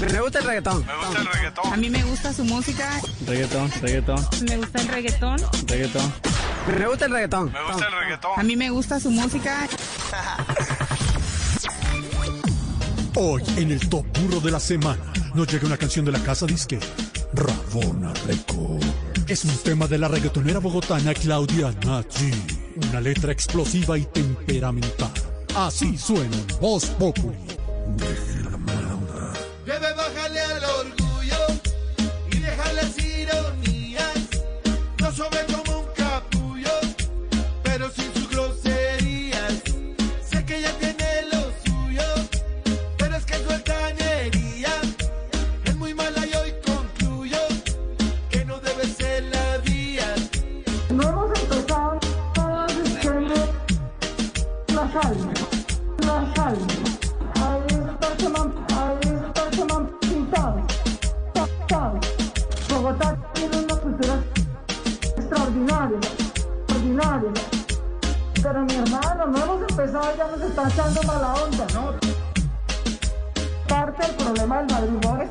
Me gusta el reggaetón. Me gusta el reggaetón. A mí me gusta su música, Reggaetón, reggaetón, me gusta el reggaetón. reggaetón. Me gusta el reggaetón. Me gusta el A reggaetón. mí me gusta su música. Hoy, en el Top Burro de la Semana, nos llega una canción de la casa disque, Rabona Record. Es un tema de la reggaetonera bogotana Claudia Nachi. Una letra explosiva y temperamental. Así suena en Voz Populi. La salma, la salma. Ahí está man, ahí pintado, ta- ta. Bogotá tiene una cultura extraordinaria, extraordinaria. Pero mi hermano, no hemos empezado, ya nos está echando mala onda, ¿no? Parte del problema del madrugador es